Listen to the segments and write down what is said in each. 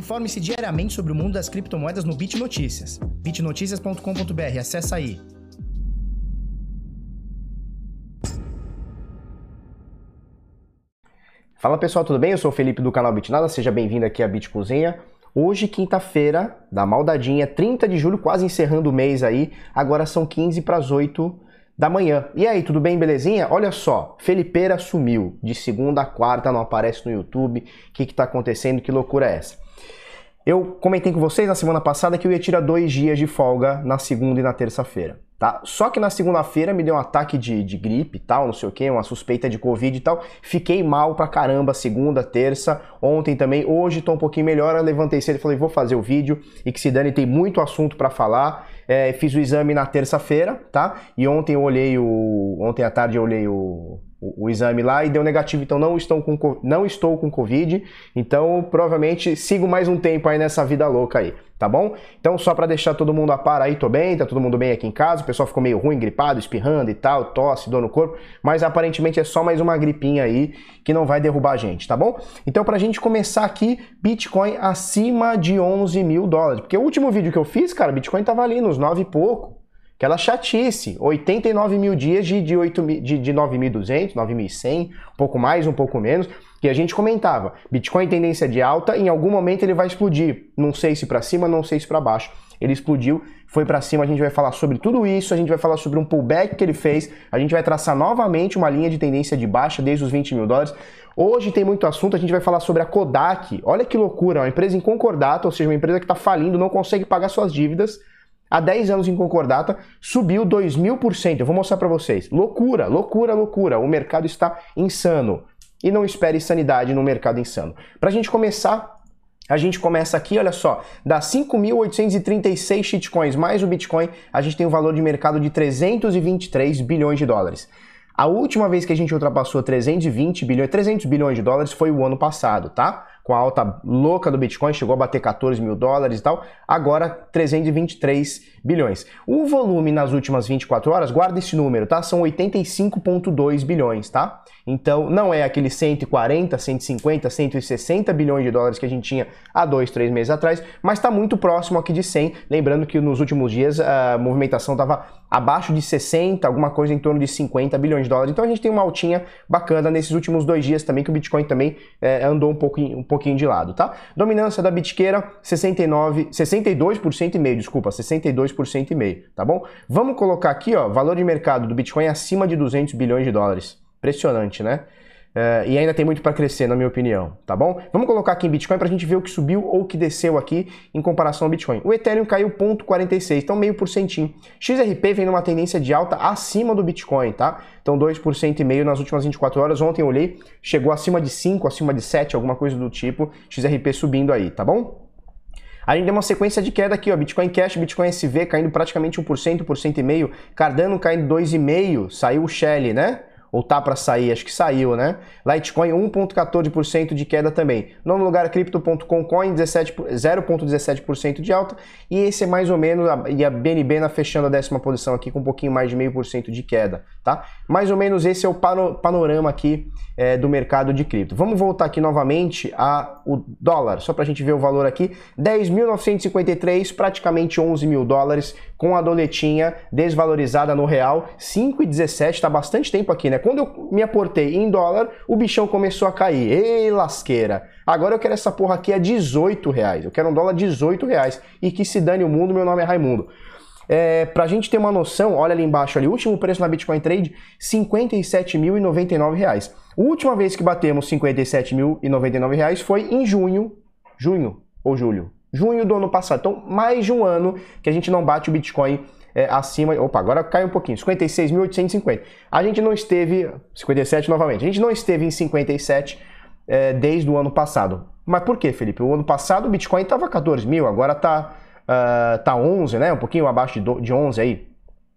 Informe-se diariamente sobre o mundo das criptomoedas no Bit Notícias. bitnoticias.com.br, acessa aí. Fala pessoal, tudo bem? Eu sou o Felipe do canal Bitnada, seja bem-vindo aqui à Bit Cozinha. Hoje, quinta-feira, da maldadinha, 30 de julho, quase encerrando o mês aí. Agora são 15 para as 8 da manhã. E aí, tudo bem, belezinha? Olha só, Felipeira sumiu. De segunda a quarta, não aparece no YouTube. O que está acontecendo? Que loucura é essa? Eu comentei com vocês na semana passada que eu ia tirar dois dias de folga na segunda e na terça-feira, tá? Só que na segunda-feira me deu um ataque de, de gripe e tal, não sei o que, uma suspeita de Covid e tal. Fiquei mal pra caramba segunda, terça, ontem também. Hoje tô um pouquinho melhor, eu levantei cedo e falei, vou fazer o vídeo e que se dane, tem muito assunto para falar. É, fiz o exame na terça-feira, tá? E ontem eu olhei o... Ontem à tarde eu olhei o o, exame lá e deu negativo, então não estou com, não estou com Covid, então provavelmente sigo mais um tempo aí nessa vida louca aí, tá bom? Então só para deixar todo mundo a par aí, tô bem, tá todo mundo bem aqui em casa, o pessoal ficou meio ruim, gripado, espirrando e tal, tosse, dor no corpo, mas aparentemente é só mais uma gripinha aí que não vai derrubar a gente, tá bom? Então pra gente começar aqui, Bitcoin acima de 11 mil dólares, porque o último vídeo que eu fiz, cara, Bitcoin tava ali nos 9 e pouco, Aquela chatice, 89 mil dias de, de, 8, de, de 9.200, 9.100, um pouco mais, um pouco menos, que a gente comentava. Bitcoin tendência de alta, em algum momento ele vai explodir. Não sei se para cima, não sei se para baixo. Ele explodiu, foi para cima, a gente vai falar sobre tudo isso, a gente vai falar sobre um pullback que ele fez, a gente vai traçar novamente uma linha de tendência de baixa desde os 20 mil dólares. Hoje tem muito assunto, a gente vai falar sobre a Kodak. Olha que loucura, uma empresa em concordata, ou seja, uma empresa que está falindo, não consegue pagar suas dívidas há 10 anos em concordata, subiu 2 mil por cento. Eu vou mostrar para vocês. Loucura, loucura, loucura. O mercado está insano. E não espere sanidade no mercado insano. Para a gente começar, a gente começa aqui, olha só, das 5.836 shitcoins mais o Bitcoin, a gente tem um valor de mercado de 323 bilhões de dólares. A última vez que a gente ultrapassou 320 bilhões, 300 bilhões de dólares foi o ano passado, tá? Com a alta louca do Bitcoin, chegou a bater 14 mil dólares e tal, agora 323 bilhões. O volume nas últimas 24 horas, guarda esse número, tá? São 85,2 bilhões, tá? Então não é aquele 140, 150, 160 bilhões de dólares que a gente tinha há dois, três meses atrás, mas está muito próximo aqui de 100. Lembrando que nos últimos dias a movimentação estava abaixo de 60, alguma coisa em torno de 50 bilhões de dólares. Então a gente tem uma altinha bacana nesses últimos dois dias também, que o Bitcoin também é, andou um pouquinho, um pouquinho de lado, tá? Dominância da Bitqueira, 69, 62% e meio, desculpa, 62% e meio, tá bom? Vamos colocar aqui, ó, valor de mercado do Bitcoin acima de 200 bilhões de dólares. Impressionante, né? Uh, e ainda tem muito para crescer, na minha opinião, tá bom? Vamos colocar aqui em Bitcoin para a gente ver o que subiu ou o que desceu aqui em comparação ao Bitcoin. O Ethereum caiu 0,46, então meio por centinho. XRP vem numa tendência de alta acima do Bitcoin, tá? Então 2% e meio nas últimas 24 horas. Ontem eu olhei, chegou acima de 5, acima de 7, alguma coisa do tipo. XRP subindo aí, tá bom? A gente tem uma sequência de queda aqui, ó, Bitcoin Cash, Bitcoin SV caindo praticamente 1%, 1%,5%, Cardano caindo 2,5%, saiu o Shell, né? Ou tá para sair, acho que saiu, né? Litecoin 1.14% de queda também. Nono lugar Crypto.com Coin 0.17% de alta e esse é mais ou menos e a BNB na fechando a décima posição aqui com um pouquinho mais de meio por cento de queda, tá? Mais ou menos esse é o panorama aqui é, do mercado de cripto. Vamos voltar aqui novamente a o dólar, só para a gente ver o valor aqui, 10.953, praticamente 11 mil dólares com a doletinha desvalorizada no real, 5,17, está bastante tempo aqui, né? Quando eu me aportei em dólar, o bichão começou a cair. Ei, lasqueira! Agora eu quero essa porra aqui a 18 reais. Eu quero um dólar 18 reais. E que se dane o mundo, meu nome é Raimundo. É, pra gente ter uma noção, olha ali embaixo ali, último preço na Bitcoin Trade, R$ 57.099. A última vez que batemos R$ 57.099 foi em junho, junho ou julho, junho do ano passado. Então, mais de um ano que a gente não bate o Bitcoin é, acima. Opa, agora cai um pouquinho, 56.850. A gente não esteve. 57 novamente. A gente não esteve em 57 é, desde o ano passado. Mas por que, Felipe? O ano passado o Bitcoin estava 14 mil, agora está uh, tá 11, né? Um pouquinho abaixo de, de 11 aí.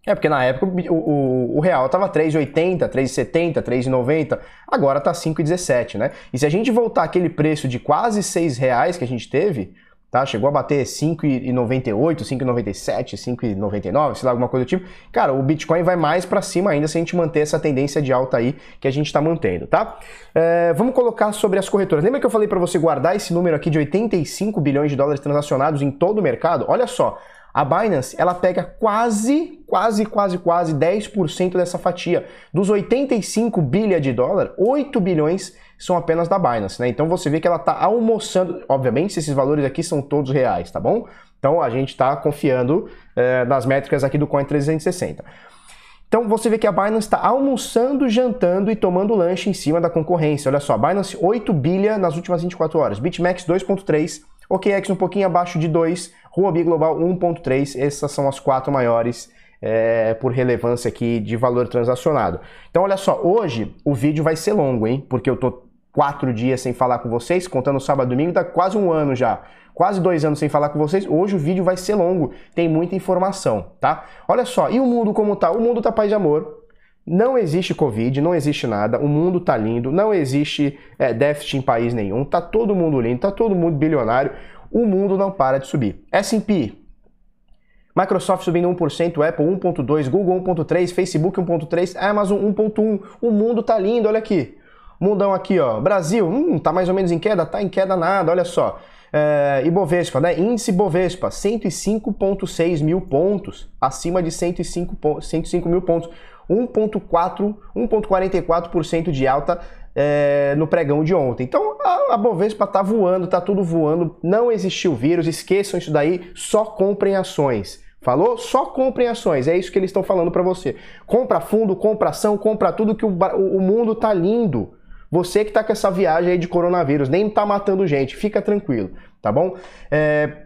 É, porque na época o, o, o real estava 3,80, 3,70, 3,90, agora está 5,17, né? E se a gente voltar aquele preço de quase 6 reais que a gente teve, tá? Chegou a bater 5,98, 5,97, 5,99, sei lá, alguma coisa do tipo. Cara, o Bitcoin vai mais para cima ainda se a gente manter essa tendência de alta aí que a gente está mantendo, tá? É, vamos colocar sobre as corretoras. Lembra que eu falei para você guardar esse número aqui de 85 bilhões de dólares transacionados em todo o mercado? Olha só, a Binance, ela pega quase, quase, quase, quase 10% dessa fatia. Dos 85 bilhões de dólar, 8 bilhões são apenas da Binance, né? Então você vê que ela está almoçando. Obviamente, esses valores aqui são todos reais, tá bom? Então a gente está confiando é, nas métricas aqui do Coin 360. Então você vê que a Binance está almoçando, jantando e tomando lanche em cima da concorrência. Olha só, Binance 8 bilha nas últimas 24 horas, BitMEX 2.3, OKEx um pouquinho abaixo de 2, Huobi Global 1.3, essas são as quatro maiores é, por relevância aqui de valor transacionado. Então olha só, hoje o vídeo vai ser longo, hein? Porque eu tô quatro dias sem falar com vocês, contando sábado e domingo, tá quase um ano já. Quase dois anos sem falar com vocês. Hoje o vídeo vai ser longo, tem muita informação, tá? Olha só, e o mundo como tá? O mundo tá paz de amor. Não existe Covid, não existe nada, o mundo tá lindo, não existe é, déficit em país nenhum, tá todo mundo lindo, tá todo mundo bilionário, o mundo não para de subir. S&P, Microsoft subindo 1%, Apple 1.2%, Google 1.3%, Facebook 1.3%, Amazon 1.1%, o mundo tá lindo, olha aqui. Mundão aqui, ó. Brasil, hum, tá mais ou menos em queda? Tá em queda nada, olha só. É, Ibovespa, né? Índice Bovespa, 105,6 mil pontos, acima de 105, 105 mil pontos. 1,4, 1,44% de alta é, no pregão de ontem. Então a, a Bovespa tá voando, tá tudo voando, não existiu vírus, esqueçam isso daí, só comprem ações. Falou? Só comprem ações, é isso que eles estão falando para você. Compra fundo, compra ação, compra tudo que o, o mundo tá lindo. Você que está com essa viagem aí de coronavírus, nem está matando gente, fica tranquilo, tá bom? É,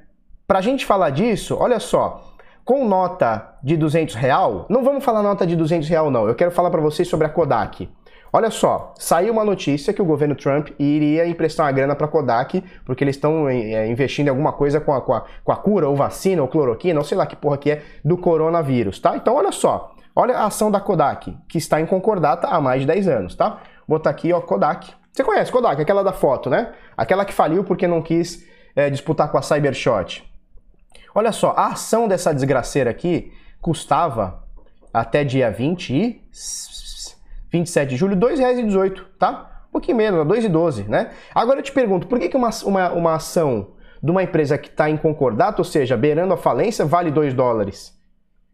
Para a gente falar disso, olha só, com nota de 200 real, não vamos falar nota de 200 real não, eu quero falar para vocês sobre a Kodak. Olha só, saiu uma notícia que o governo Trump iria emprestar uma grana para a Kodak, porque eles estão é, investindo em alguma coisa com a, com, a, com a cura, ou vacina, ou cloroquina, ou sei lá que porra que é, do coronavírus, tá? Então olha só, olha a ação da Kodak, que está em concordata há mais de 10 anos, tá? Botar aqui, ó, Kodak. Você conhece Kodak, aquela da foto, né? Aquela que faliu porque não quis é, disputar com a Cybershot. Olha só, a ação dessa desgraceira aqui custava até dia 20 e 27 de julho, R$ 2,18, tá? Um pouquinho menos, R$ 2,12, né? Agora eu te pergunto, por que, que uma, uma, uma ação de uma empresa que está em concordato, ou seja, beirando a falência, vale 2 dólares?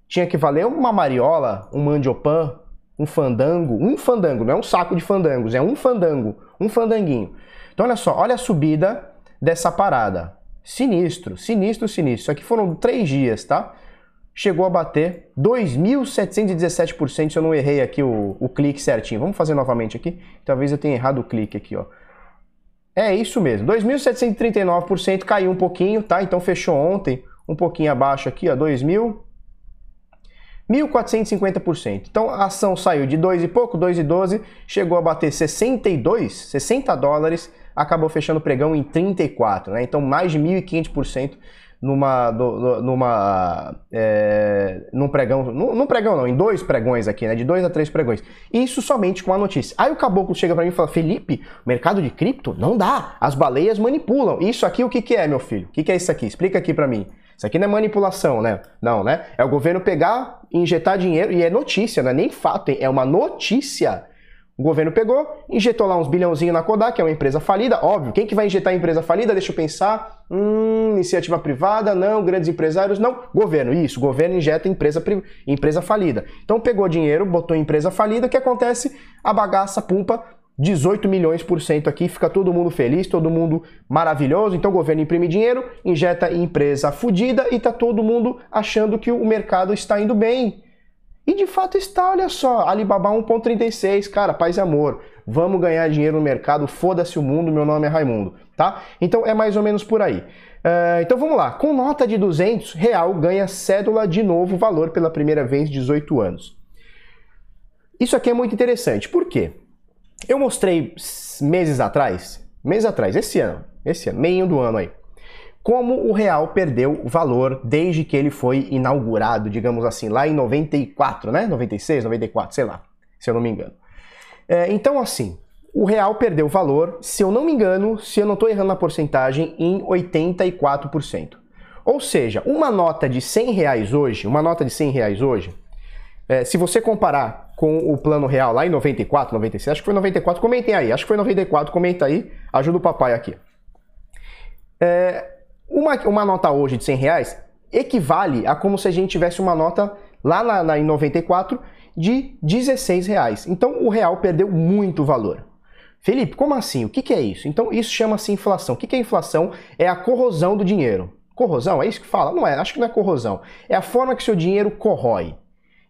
Tinha que valer uma mariola, um mandiopan, um fandango, um fandango, não é um saco de fandangos, é um fandango, um fandanguinho. Então olha só, olha a subida dessa parada. Sinistro, sinistro, sinistro. Isso aqui foram três dias, tá? Chegou a bater 2.717%, se eu não errei aqui o, o clique certinho. Vamos fazer novamente aqui. Talvez eu tenha errado o clique aqui, ó. É isso mesmo, 2.739% caiu um pouquinho, tá? Então fechou ontem um pouquinho abaixo aqui, ó, 2.000 1.450%. Então a ação saiu de 2 e pouco, 2 e 12, chegou a bater 62, 60 dólares, acabou fechando o pregão em 34, né? Então mais de 1.500% numa, numa é, num pregão, num, num, pregão não, em dois pregões aqui, né? De dois a três pregões. Isso somente com a notícia. Aí o caboclo chega para mim e fala: Felipe, mercado de cripto não dá. As baleias manipulam. Isso aqui o que, que é, meu filho? O que, que é isso aqui? Explica aqui para mim. Isso aqui não é manipulação, né? Não, né? É o governo pegar, injetar dinheiro, e é notícia, não é nem fato, é uma notícia. O governo pegou, injetou lá uns bilhãozinhos na Kodak, que é uma empresa falida, óbvio. Quem que vai injetar em empresa falida? Deixa eu pensar. Hum, iniciativa privada, não. Grandes empresários, não. Governo, isso. Governo injeta em empresa, empresa falida. Então pegou dinheiro, botou em empresa falida, o que acontece? A bagaça pumpa 18 milhões por cento aqui, fica todo mundo feliz, todo mundo maravilhoso. Então o governo imprime dinheiro, injeta em empresa fudida e tá todo mundo achando que o mercado está indo bem. E de fato está, olha só, Alibaba 1.36, cara, paz e amor. Vamos ganhar dinheiro no mercado, foda-se o mundo, meu nome é Raimundo, tá? Então é mais ou menos por aí. Uh, então vamos lá, com nota de 200, real ganha cédula de novo valor pela primeira vez 18 anos. Isso aqui é muito interessante, por quê? Eu mostrei meses atrás, meses atrás, esse ano, esse ano, meio do ano aí, como o real perdeu valor desde que ele foi inaugurado, digamos assim, lá em 94, né? 96, 94, sei lá, se eu não me engano. É, então, assim, o real perdeu valor, se eu não me engano, se eu não estou errando na porcentagem, em 84%. Ou seja, uma nota de 100 reais hoje, uma nota de 100 reais hoje, é, se você comparar com o plano real lá em 94, 96, acho que foi 94, comentem aí, acho que foi 94, comenta aí, ajuda o papai aqui. É, uma, uma nota hoje de 100 reais equivale a como se a gente tivesse uma nota lá na, na, em 94 de 16 reais. Então o real perdeu muito valor. Felipe, como assim? O que, que é isso? Então isso chama-se inflação. O que, que é inflação? É a corrosão do dinheiro. Corrosão, é isso que fala? Não é, acho que não é corrosão. É a forma que seu dinheiro corrói.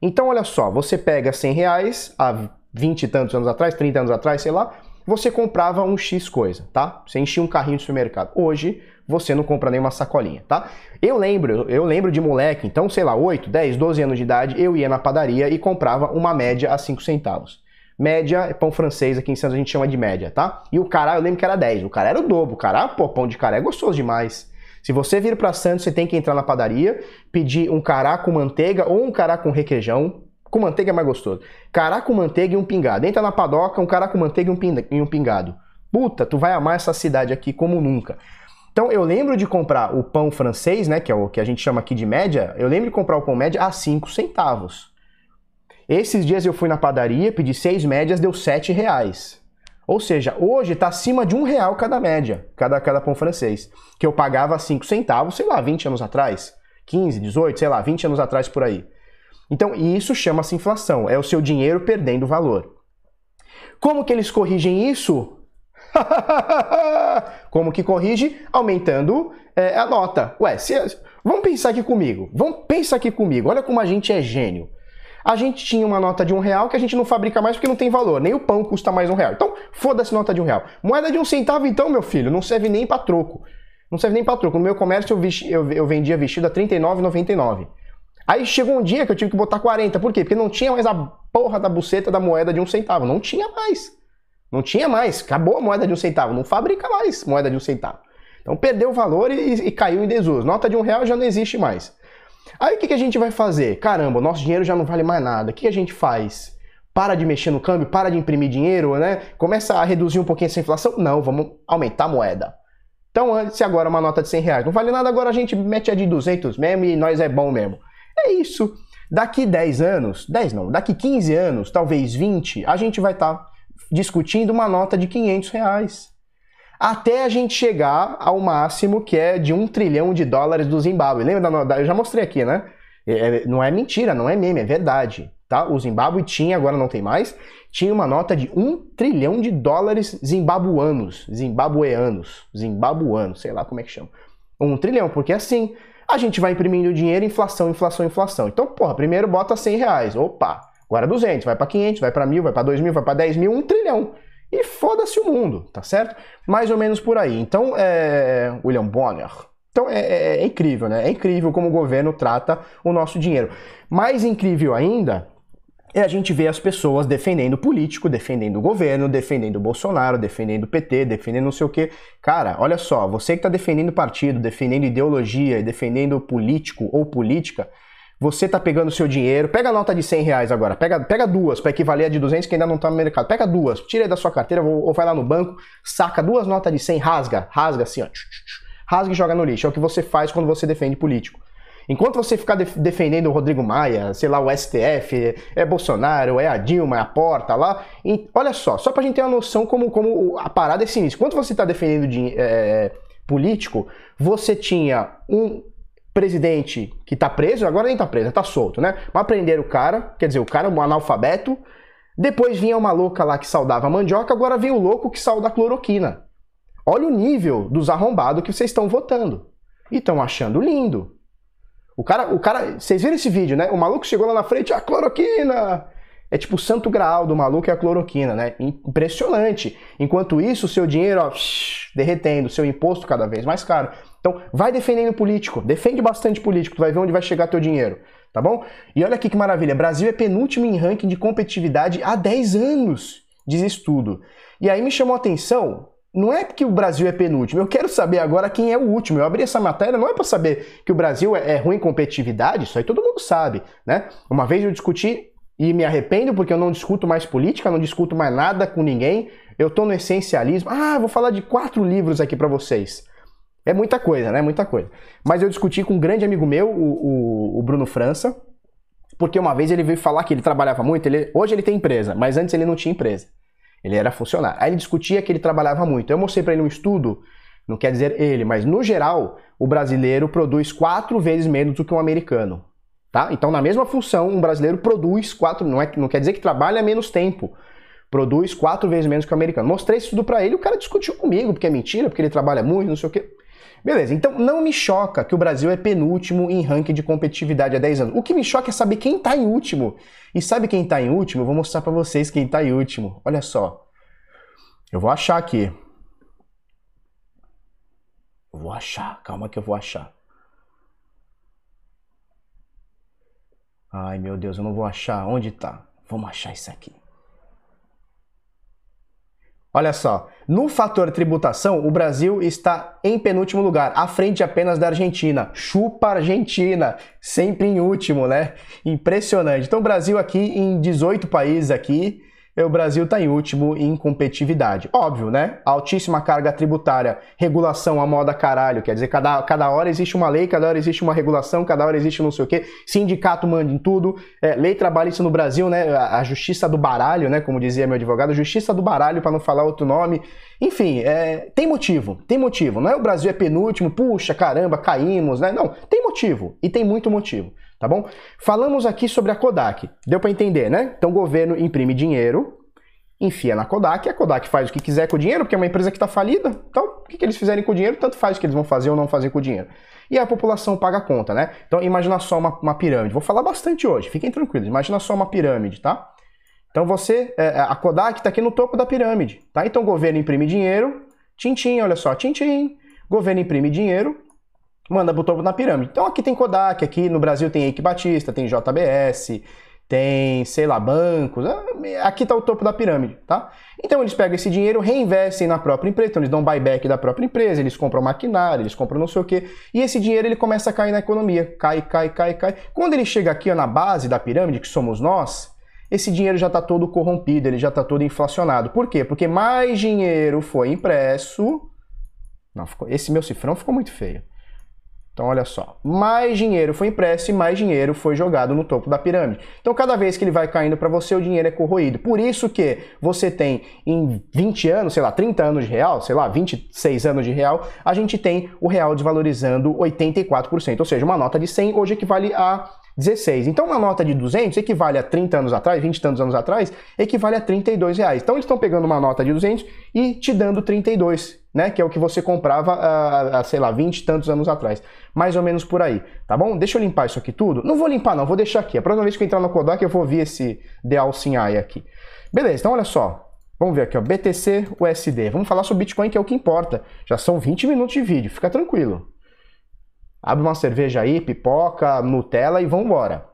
Então olha só, você pega 100 reais há 20 e tantos anos atrás, 30 anos atrás, sei lá, você comprava um X coisa, tá? Você enchia um carrinho de supermercado. Hoje, você não compra nenhuma sacolinha, tá? Eu lembro, eu lembro de moleque, então, sei lá, 8, 10, 12 anos de idade, eu ia na padaria e comprava uma média a 5 centavos. Média é pão francês, aqui em Santos a gente chama de média, tá? E o cará, eu lembro que era 10. O cara era o dobro. O cará, pô, pão de cará é gostoso demais. Se você vir para Santos, você tem que entrar na padaria, pedir um cará com manteiga ou um cará com requeijão. Com manteiga é mais gostoso. Cará com manteiga e um pingado. Entra na padoca, um cará com manteiga e um pingado. Puta, tu vai amar essa cidade aqui como nunca. Então eu lembro de comprar o pão francês, né, que é o que a gente chama aqui de média, eu lembro de comprar o pão média a 5 centavos. Esses dias eu fui na padaria, pedi seis médias, deu 7 reais. Ou seja, hoje está acima de um real cada média, cada, cada pão francês. Que eu pagava 5 centavos, sei lá, 20 anos atrás. 15, 18, sei lá, 20 anos atrás por aí. Então, isso chama-se inflação. É o seu dinheiro perdendo valor. Como que eles corrigem isso? Como que corrige? Aumentando é, a nota. Ué, se, vamos pensar aqui comigo. Vamos pensar aqui comigo. Olha como a gente é gênio. A gente tinha uma nota de um real que a gente não fabrica mais porque não tem valor. Nem o pão custa mais um real. Então, foda-se nota de um real. Moeda de um centavo, então, meu filho, não serve nem para troco. Não serve nem para troco. No meu comércio, eu, vesti, eu, eu vendia vestido a R$39,99. Aí chegou um dia que eu tive que botar 40. Por quê? Porque não tinha mais a porra da buceta da moeda de um centavo. Não tinha mais. Não tinha mais. Acabou a moeda de um centavo. Não fabrica mais moeda de um centavo. Então perdeu o valor e, e caiu em desuso. Nota de um real já não existe mais. Aí o que, que a gente vai fazer? Caramba, nosso dinheiro já não vale mais nada. O que, que a gente faz? Para de mexer no câmbio, para de imprimir dinheiro, né? Começa a reduzir um pouquinho essa inflação? Não, vamos aumentar a moeda. Então, se agora uma nota de 100 reais não vale nada, agora a gente mete a de 200 mesmo e nós é bom mesmo. É isso. Daqui 10 anos, 10 não, daqui 15 anos, talvez 20, a gente vai estar tá discutindo uma nota de 500 reais até a gente chegar ao máximo que é de um trilhão de dólares do Zimbábue. Lembra da, eu já mostrei aqui, né? É, é, não é mentira, não é meme, é verdade. Tá? O Zimbábue tinha, agora não tem mais, tinha uma nota de um trilhão de dólares zimbabuanos, zimbabueanos, zimbabuanos, sei lá como é que chama. Um trilhão, porque assim, a gente vai imprimindo dinheiro, inflação, inflação, inflação. Então, porra, primeiro bota 100 reais, opa, agora 200, vai para 500, vai para mil, vai para 2 mil, vai para 10 mil, um trilhão e foda-se o mundo, tá certo? Mais ou menos por aí. Então, é... William Bonner. Então é, é, é, incrível, né? É incrível como o governo trata o nosso dinheiro. Mais incrível ainda é a gente ver as pessoas defendendo político, defendendo o governo, defendendo o Bolsonaro, defendendo o PT, defendendo não sei o quê. Cara, olha só, você que está defendendo partido, defendendo ideologia defendendo político ou política, você tá pegando seu dinheiro, pega a nota de 100 reais agora, pega, pega duas para equivaler a de 200 que ainda não tá no mercado. Pega duas, tira aí da sua carteira ou vai lá no banco, saca duas notas de 100, rasga, rasga assim, ó, rasga e joga no lixo. É o que você faz quando você defende político. Enquanto você ficar def defendendo o Rodrigo Maia, sei lá, o STF, é Bolsonaro, é a Dilma, é a Porta lá, e, olha só, só pra gente ter uma noção como, como a parada é sinistra. Enquanto você tá defendendo de, é, político, você tinha um presidente que tá preso, agora nem tá preso, tá solto, né? Mas prenderam o cara, quer dizer, o cara é um analfabeto. Depois vinha uma louca lá que saudava a mandioca, agora vem o louco que sauda a cloroquina. Olha o nível dos arrombados que vocês estão votando. E estão achando lindo. O cara, o cara, vocês viram esse vídeo, né? O maluco chegou lá na frente, a cloroquina! É tipo o santo graal do maluco é a cloroquina, né? Impressionante. Enquanto isso, o seu dinheiro, ó, derretendo, seu imposto cada vez mais caro. Então, vai defendendo político, defende bastante político, tu vai ver onde vai chegar teu dinheiro, tá bom? E olha aqui que maravilha, Brasil é penúltimo em ranking de competitividade há 10 anos, diz estudo. E aí me chamou a atenção, não é que o Brasil é penúltimo, eu quero saber agora quem é o último. Eu abri essa matéria não é para saber que o Brasil é, é ruim em competitividade, isso aí todo mundo sabe, né? Uma vez eu discuti e me arrependo porque eu não discuto mais política, não discuto mais nada com ninguém. Eu tô no essencialismo. Ah, vou falar de quatro livros aqui para vocês. É muita coisa, né? Muita coisa. Mas eu discuti com um grande amigo meu, o, o, o Bruno França, porque uma vez ele veio falar que ele trabalhava muito. Ele, hoje ele tem empresa, mas antes ele não tinha empresa. Ele era funcionário. Aí ele discutia que ele trabalhava muito. Eu mostrei para ele um estudo, não quer dizer ele, mas no geral, o brasileiro produz quatro vezes menos do que um americano. Tá? Então, na mesma função, um brasileiro produz quatro, não, é, não quer dizer que trabalha menos tempo, produz quatro vezes menos que o americano. Mostrei isso tudo para ele, o cara discutiu comigo, porque é mentira, porque ele trabalha muito, não sei o quê. Beleza, então não me choca que o Brasil é penúltimo em ranking de competitividade há 10 anos. O que me choca é saber quem está em último. E sabe quem está em último? Eu vou mostrar para vocês quem está em último. Olha só. Eu vou achar aqui. Eu vou achar, calma que eu vou achar. Ai meu Deus, eu não vou achar. Onde está? Vamos achar isso aqui. Olha só, no fator tributação, o Brasil está em penúltimo lugar, à frente apenas da Argentina. Chupa Argentina, sempre em último, né? Impressionante. Então o Brasil aqui em 18 países aqui, o Brasil está em último em competitividade. Óbvio, né? Altíssima carga tributária, regulação a moda caralho, quer dizer, cada, cada hora existe uma lei, cada hora existe uma regulação, cada hora existe não sei o quê, sindicato manda em tudo, é, lei trabalhista no Brasil, né? A, a, justiça do baralho, né? Como dizia meu advogado, justiça do baralho, para não falar outro nome. Enfim, é, tem motivo, tem motivo. Não é o Brasil é penúltimo, puxa, caramba, caímos, né? Não, tem motivo, e tem muito motivo tá bom? Falamos aqui sobre a Kodak, deu para entender, né? Então o governo imprime dinheiro, enfia na Kodak, a Kodak faz o que quiser com o dinheiro, porque é uma empresa que está falida, então o que, que eles fizerem com o dinheiro, tanto faz o que eles vão fazer ou não fazer com o dinheiro. E a população paga a conta, né? Então imagina só uma, uma pirâmide, vou falar bastante hoje, fiquem tranquilos, imagina só uma pirâmide, tá? Então você, é, a Kodak está aqui no topo da pirâmide, tá? Então o governo imprime dinheiro, tintim, olha só, tintim, governo imprime dinheiro, manda topo da pirâmide. Então aqui tem Kodak, aqui no Brasil tem Eike Batista, tem JBS, tem, sei lá, bancos. Aqui está o topo da pirâmide, tá? Então eles pegam esse dinheiro, reinvestem na própria empresa, então eles dão buyback da própria empresa, eles compram maquinário, eles compram não sei o quê, e esse dinheiro ele começa a cair na economia, cai, cai, cai, cai. Quando ele chega aqui ó, na base da pirâmide, que somos nós, esse dinheiro já está todo corrompido, ele já está todo inflacionado. Por quê? Porque mais dinheiro foi impresso. Não, ficou... esse meu cifrão ficou muito feio. Então, olha só, mais dinheiro foi impresso e mais dinheiro foi jogado no topo da pirâmide. Então, cada vez que ele vai caindo para você, o dinheiro é corroído. Por isso que você tem em 20 anos, sei lá, 30 anos de real, sei lá, 26 anos de real, a gente tem o real desvalorizando 84%. Ou seja, uma nota de 100 hoje equivale a 16. Então, uma nota de 200 equivale a 30 anos atrás, 20 tantos anos atrás, equivale a 32 reais. Então, eles estão pegando uma nota de 200 e te dando 32 né? Que é o que você comprava há, sei lá, 20 e tantos anos atrás. Mais ou menos por aí, tá bom? Deixa eu limpar isso aqui tudo. Não vou limpar não, vou deixar aqui. A próxima vez que eu entrar no Kodak eu vou ouvir esse Deal Sinai aqui. Beleza, então olha só. Vamos ver aqui, ó, BTC USD. Vamos falar sobre Bitcoin, que é o que importa. Já são 20 minutos de vídeo, fica tranquilo. Abre uma cerveja aí, pipoca, Nutella e vamos embora.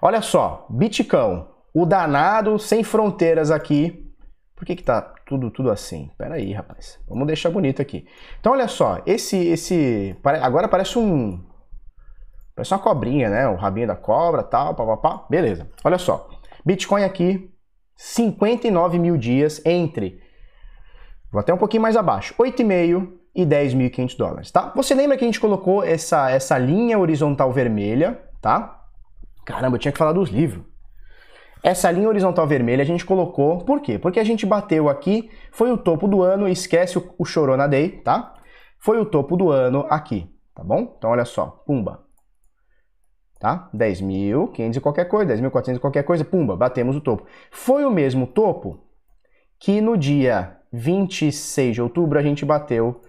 Olha só, Bitcoin, o danado sem fronteiras aqui. Por que que tá tudo, tudo assim. Pera aí, rapaz. Vamos deixar bonito aqui. Então, olha só. Esse, esse... Agora parece um... Parece uma cobrinha, né? O rabinho da cobra, tal, papapá. Beleza. Olha só. Bitcoin aqui, 59 mil dias entre... Vou até um pouquinho mais abaixo. 8,5 e 10.500 dólares, tá? Você lembra que a gente colocou essa, essa linha horizontal vermelha, tá? Caramba, eu tinha que falar dos livros. Essa linha horizontal vermelha a gente colocou, por quê? Porque a gente bateu aqui, foi o topo do ano, esquece o, o Chorona Day, tá? Foi o topo do ano aqui, tá bom? Então olha só, pumba. Tá? 10.500 e qualquer coisa, 10.400 e qualquer coisa, pumba, batemos o topo. Foi o mesmo topo que no dia 26 de outubro a gente bateu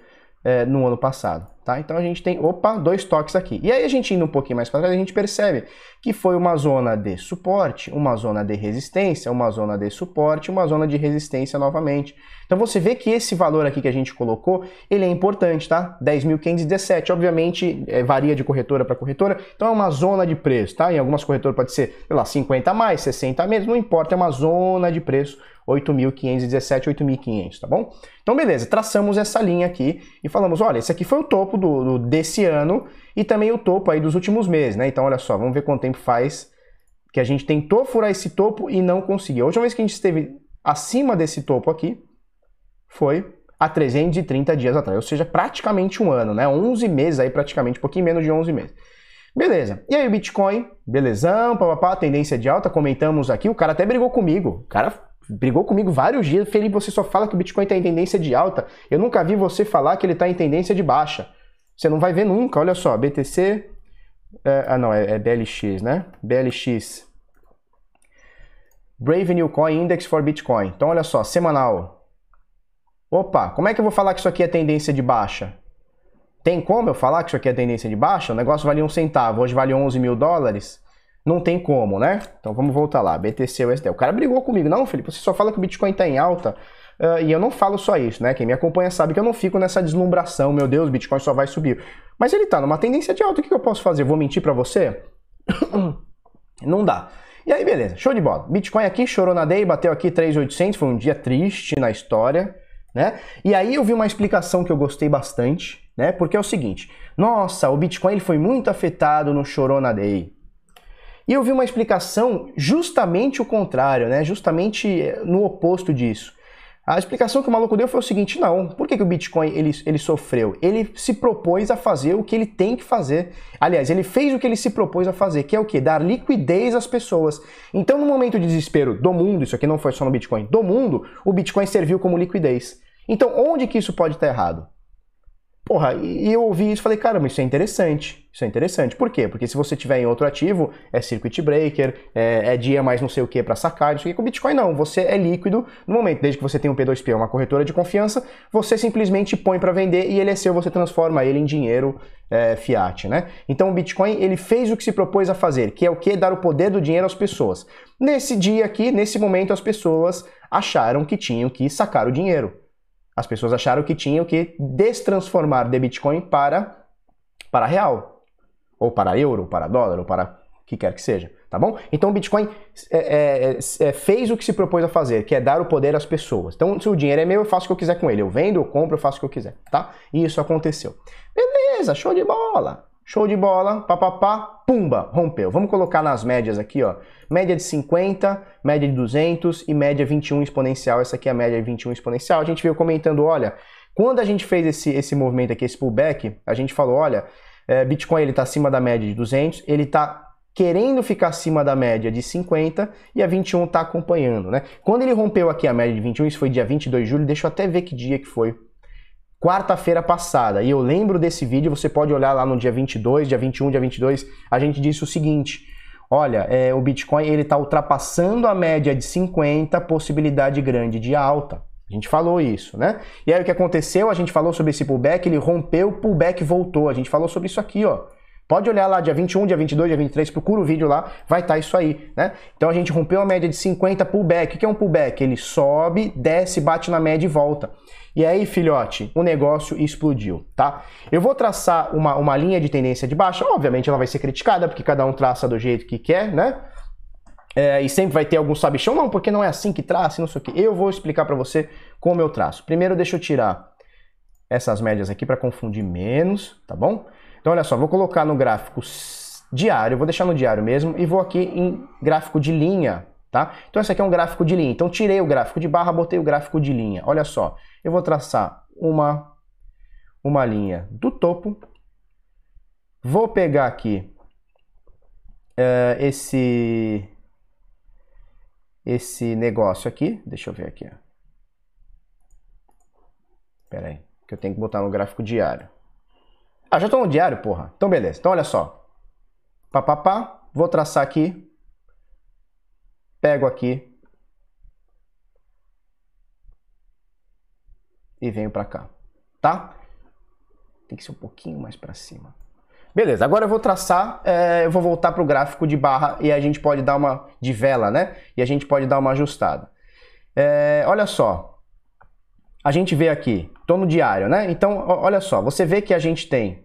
é, no ano passado. Tá? Então a gente tem, opa, dois toques aqui. E aí a gente indo um pouquinho mais para trás, a gente percebe que foi uma zona de suporte, uma zona de resistência, uma zona de suporte, uma zona de resistência novamente. Então você vê que esse valor aqui que a gente colocou, ele é importante, tá? 10.517, obviamente é, varia de corretora para corretora, então é uma zona de preço, tá? Em algumas corretoras pode ser, sei lá, 50 a mais, 60 a menos, não importa, é uma zona de preço 8.517, 8.500, tá bom? Então, beleza, traçamos essa linha aqui e falamos, olha, esse aqui foi o topo do, do, desse ano e também o topo aí dos últimos meses, né? Então, olha só, vamos ver quanto tempo faz que a gente tentou furar esse topo e não conseguiu. A última vez que a gente esteve acima desse topo aqui foi há 330 dias atrás, ou seja, praticamente um ano, né? 11 meses aí, praticamente, um pouquinho menos de 11 meses. Beleza. E aí o Bitcoin, belezão, papapá, tendência de alta, comentamos aqui, o cara até brigou comigo. O cara brigou comigo vários dias. Felipe, você só fala que o Bitcoin está em tendência de alta. Eu nunca vi você falar que ele está em tendência de baixa. Você não vai ver nunca. Olha só, BTC. É, ah, não, é, é, BLX, né? BLX. Brave New Coin Index for Bitcoin. Então, olha só, semanal. Opa, como é que eu vou falar que isso aqui é tendência de baixa? Tem como eu falar que isso aqui é tendência de baixa? O negócio valia um centavo, hoje vale 11 mil dólares. Não tem como, né? Então vamos voltar lá. BTC USD. O cara brigou comigo. Não, Felipe, você só fala que o Bitcoin está em alta. Uh, e eu não falo só isso, né? Quem me acompanha sabe que eu não fico nessa deslumbração. Meu Deus, o Bitcoin só vai subir. Mas ele está numa tendência de alta. O que eu posso fazer? Vou mentir para você? não dá. E aí, beleza. Show de bola. Bitcoin aqui chorou na day, bateu aqui 3.800. Foi um dia triste na história, né? E aí eu vi uma explicação que eu gostei bastante, né? Porque é o seguinte. Nossa, o Bitcoin ele foi muito afetado no Chorona Day. E eu vi uma explicação justamente o contrário, né? Justamente eh, no oposto disso. A explicação que o maluco deu foi o seguinte: não, por que, que o Bitcoin ele, ele sofreu? Ele se propôs a fazer o que ele tem que fazer. Aliás, ele fez o que ele se propôs a fazer, que é o que? Dar liquidez às pessoas. Então, no momento de desespero do mundo, isso aqui não foi só no Bitcoin, do mundo, o Bitcoin serviu como liquidez. Então, onde que isso pode estar errado? Porra, e eu ouvi isso e falei, caramba, isso é interessante. Isso é interessante. Por quê? Porque se você tiver em outro ativo, é circuit breaker, é, é dia mais não sei o que para sacar, isso aqui. Com o Bitcoin não, você é líquido no momento, desde que você tem um P2P, uma corretora de confiança, você simplesmente põe para vender e ele é seu, você transforma ele em dinheiro é, fiat, né? Então o Bitcoin, ele fez o que se propôs a fazer, que é o que? Dar o poder do dinheiro às pessoas. Nesse dia aqui, nesse momento, as pessoas acharam que tinham que sacar o dinheiro. As pessoas acharam que tinham que destransformar de Bitcoin para, para real, ou para euro, para dólar, ou para o que quer que seja, tá bom? Então o Bitcoin é, é, é, fez o que se propôs a fazer, que é dar o poder às pessoas. Então, se o dinheiro é meu, eu faço o que eu quiser com ele. Eu vendo, eu compro, eu faço o que eu quiser, tá? E isso aconteceu. Beleza, show de bola. Show de bola, papapá, pumba, rompeu. Vamos colocar nas médias aqui, ó. Média de 50, média de 200 e média 21 exponencial. Essa aqui é a média de 21 exponencial. A gente veio comentando, olha, quando a gente fez esse, esse movimento aqui, esse pullback, a gente falou, olha, é, Bitcoin ele está acima da média de 200, ele está querendo ficar acima da média de 50 e a 21 está acompanhando, né? Quando ele rompeu aqui a média de 21, isso foi dia 22 de julho, deixa eu até ver que dia que foi quarta-feira passada. E eu lembro desse vídeo, você pode olhar lá no dia 22, dia 21, dia 22, a gente disse o seguinte: olha, é, o Bitcoin ele está ultrapassando a média de 50, possibilidade grande de alta. A gente falou isso, né? E aí o que aconteceu? A gente falou sobre esse pullback, ele rompeu, o pullback voltou. A gente falou sobre isso aqui, ó. Pode olhar lá dia 21, dia 22, dia 23, procura o vídeo lá, vai estar tá isso aí, né? Então a gente rompeu a média de 50 pullback. O que é um pullback? Ele sobe, desce, bate na média e volta. E aí, filhote, o negócio explodiu, tá? Eu vou traçar uma, uma linha de tendência de baixa, obviamente ela vai ser criticada, porque cada um traça do jeito que quer, né? É, e sempre vai ter algum sabichão, não, porque não é assim que traça, não sei o que. Eu vou explicar para você como eu traço. Primeiro, deixa eu tirar essas médias aqui para confundir menos, tá bom? Então, olha só, vou colocar no gráfico diário, vou deixar no diário mesmo, e vou aqui em gráfico de linha, tá? Então, esse aqui é um gráfico de linha. Então, tirei o gráfico de barra, botei o gráfico de linha. Olha só, eu vou traçar uma, uma linha do topo, vou pegar aqui uh, esse, esse negócio aqui, deixa eu ver aqui, Espera aí, que eu tenho que botar no gráfico diário. Ah, já estou no diário, porra. Então, beleza. Então, olha só. Pá, pá, pá. Vou traçar aqui. Pego aqui. E venho para cá. Tá? Tem que ser um pouquinho mais para cima. Beleza, agora eu vou traçar, é, eu vou voltar para o gráfico de barra e a gente pode dar uma de vela, né? E a gente pode dar uma ajustada. É, olha só, a gente vê aqui, estou no diário, né? Então, olha só, você vê que a gente tem